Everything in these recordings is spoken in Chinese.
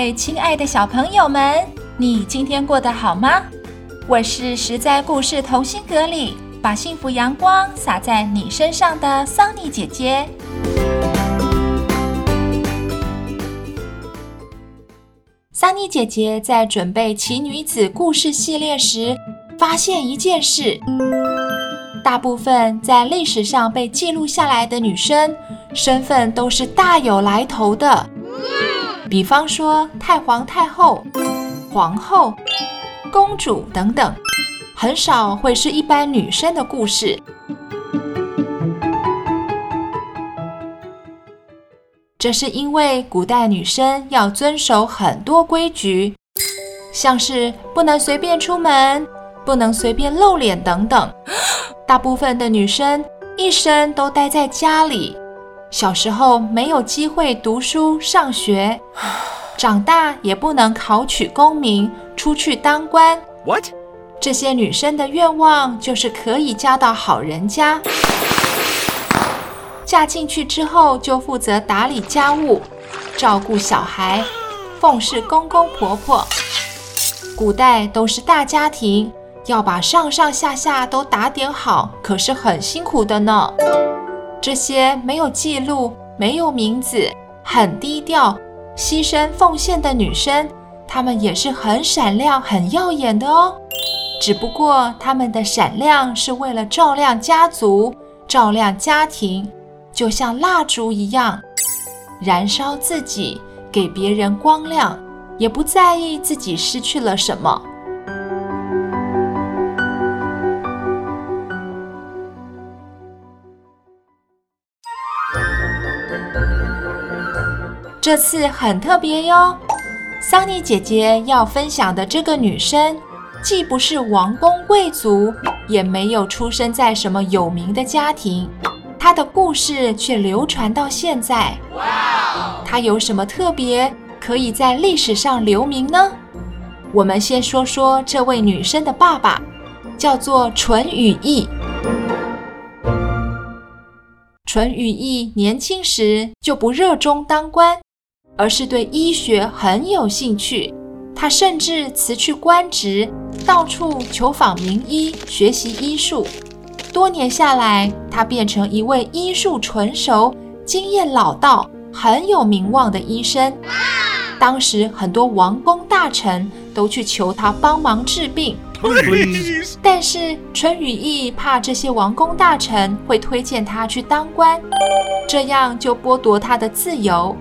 位亲爱的小朋友们，你今天过得好吗？我是实在故事同心阁里把幸福阳光洒在你身上的桑尼姐姐。桑尼姐姐在准备奇女子故事系列时，发现一件事：大部分在历史上被记录下来的女生，身份都是大有来头的。比方说太皇太后、皇后、公主等等，很少会是一般女生的故事。这是因为古代女生要遵守很多规矩，像是不能随便出门、不能随便露脸等等。大部分的女生一生都待在家里。小时候没有机会读书上学，长大也不能考取功名，出去当官。What？这些女生的愿望就是可以嫁到好人家，嫁进去之后就负责打理家务，照顾小孩，奉侍公公婆婆。古代都是大家庭，要把上上下下都打点好，可是很辛苦的呢。这些没有记录、没有名字、很低调、牺牲奉献的女生，她们也是很闪亮、很耀眼的哦。只不过她们的闪亮是为了照亮家族、照亮家庭，就像蜡烛一样，燃烧自己，给别人光亮，也不在意自己失去了什么。这次很特别哟，桑尼姐姐要分享的这个女生，既不是王公贵族，也没有出生在什么有名的家庭，她的故事却流传到现在。她有什么特别，可以在历史上留名呢？我们先说说这位女生的爸爸，叫做淳于意。淳于意年轻时就不热衷当官。而是对医学很有兴趣，他甚至辞去官职，到处求访名医，学习医术。多年下来，他变成一位医术纯熟、经验老道、很有名望的医生。当时很多王公大臣都去求他帮忙治病，但是淳于意怕这些王公大臣会推荐他去当官，这样就剥夺他的自由。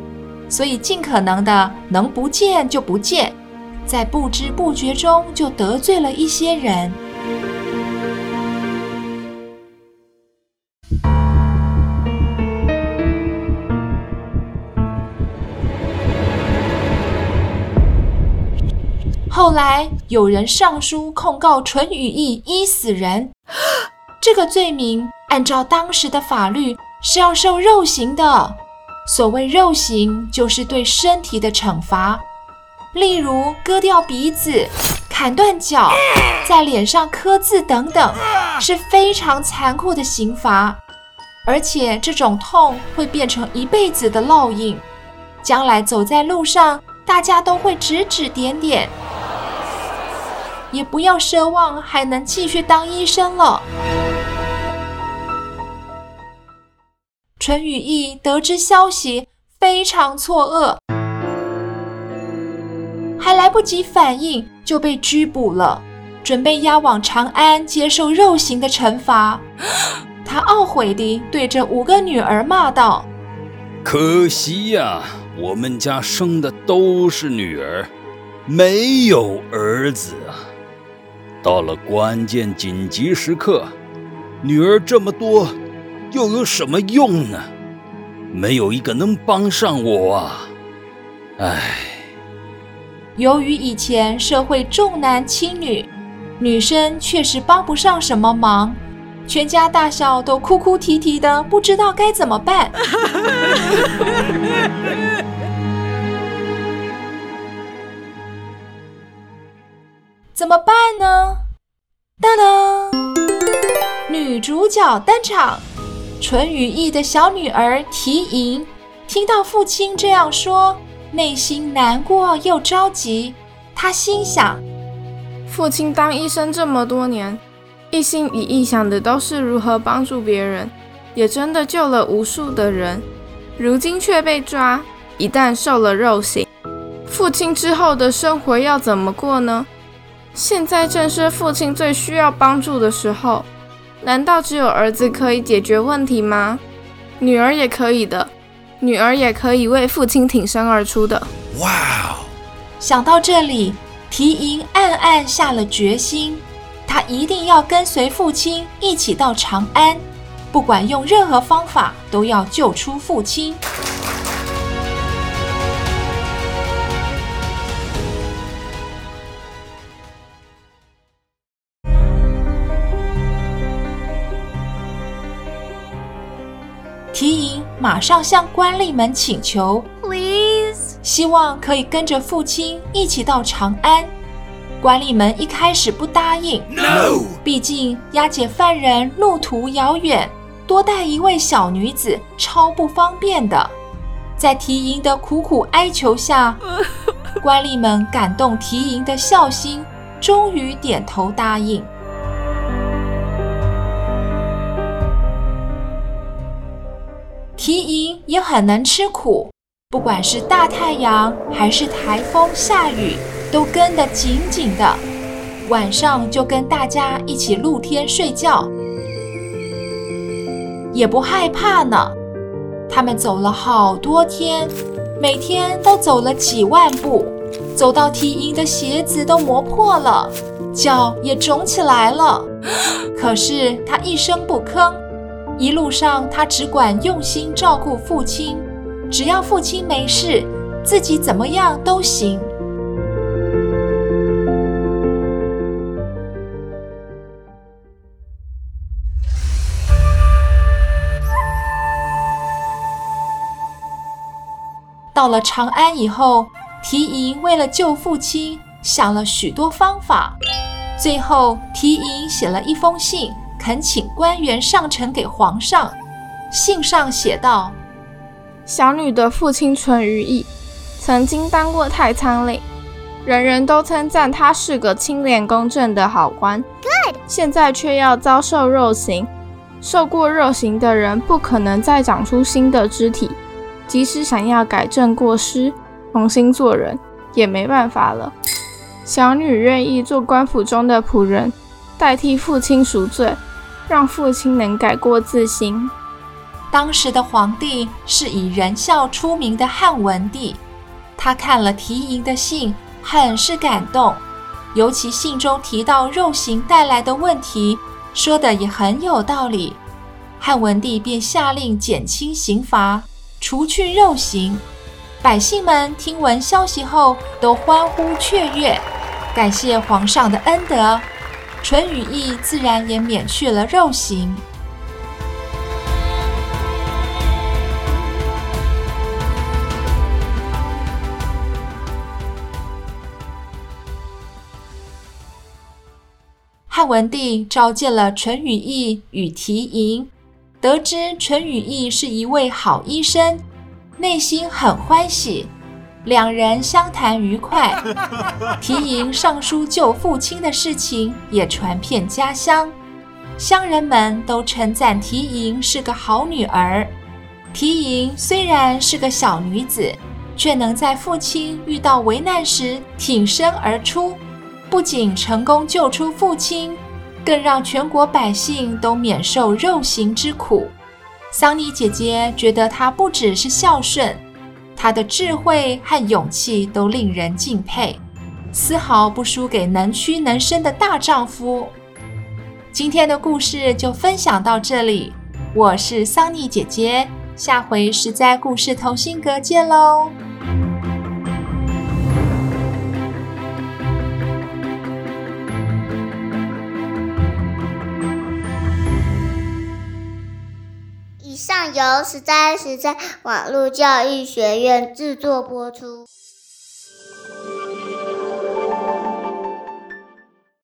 所以，尽可能的能不见就不见，在不知不觉中就得罪了一些人。后来有人上书控告淳于意医死人，这个罪名按照当时的法律是要受肉刑的。所谓肉刑，就是对身体的惩罚，例如割掉鼻子、砍断脚、在脸上刻字等等，是非常残酷的刑罚。而且这种痛会变成一辈子的烙印，将来走在路上，大家都会指指点点。也不要奢望还能继续当医生了。陈羽翼得知消息，非常错愕，还来不及反应，就被拘捕了，准备押往长安接受肉刑的惩罚。他懊悔地对着五个女儿骂道：“可惜呀，我们家生的都是女儿，没有儿子啊！到了关键紧急时刻，女儿这么多。”又有什么用呢？没有一个能帮上我啊！唉，由于以前社会重男轻女，女生确实帮不上什么忙，全家大小都哭哭啼啼的，不知道该怎么办。怎么办呢？当当，女主角登场。淳于意的小女儿缇萦听到父亲这样说，内心难过又着急。她心想：父亲当医生这么多年，一心一意想的都是如何帮助别人，也真的救了无数的人。如今却被抓，一旦受了肉刑，父亲之后的生活要怎么过呢？现在正是父亲最需要帮助的时候。难道只有儿子可以解决问题吗？女儿也可以的，女儿也可以为父亲挺身而出的。哇！想到这里，缇萦暗暗下了决心，她一定要跟随父亲一起到长安，不管用任何方法，都要救出父亲。缇萦马上向官吏们请求，Please，希望可以跟着父亲一起到长安。官吏们一开始不答应，No，毕竟押解犯人路途遥远，多带一位小女子超不方便的。在提莹的苦苦哀求下，官吏们感动提莹的孝心，终于点头答应。也很能吃苦，不管是大太阳还是台风下雨，都跟得紧紧的。晚上就跟大家一起露天睡觉，也不害怕呢。他们走了好多天，每天都走了几万步，走到缇萦的鞋子都磨破了，脚也肿起来了。可是他一声不吭。一路上，他只管用心照顾父亲，只要父亲没事，自己怎么样都行。到了长安以后，缇萦为了救父亲，想了许多方法，最后缇萦写了一封信。恳请官员上呈给皇上。信上写道：“小女的父亲淳于意曾经当过太仓令，人人都称赞他是个清廉公正的好官。Good. 现在却要遭受肉刑，受过肉刑的人不可能再长出新的肢体，即使想要改正过失，重新做人，也没办法了。小女愿意做官府中的仆人，代替父亲赎罪。”让父亲能改过自新。当时的皇帝是以仁孝出名的汉文帝，他看了缇萦的信，很是感动。尤其信中提到肉刑带来的问题，说的也很有道理。汉文帝便下令减轻刑罚，除去肉刑。百姓们听闻消息后，都欢呼雀跃，感谢皇上的恩德。淳于意自然也免去了肉刑。汉文帝召见了淳于意与缇萦，得知淳于意是一位好医生，内心很欢喜。两人相谈愉快，缇萦上书救父亲的事情也传遍家乡，乡人们都称赞缇萦是个好女儿。缇萦虽然是个小女子，却能在父亲遇到危难时挺身而出，不仅成功救出父亲，更让全国百姓都免受肉刑之苦。桑尼姐姐觉得她不只是孝顺。她的智慧和勇气都令人敬佩，丝毫不输给能屈能伸的大丈夫。今天的故事就分享到这里，我是桑尼姐姐，下回实在故事同心阁见喽。由实在实在网络教育学院制作播出。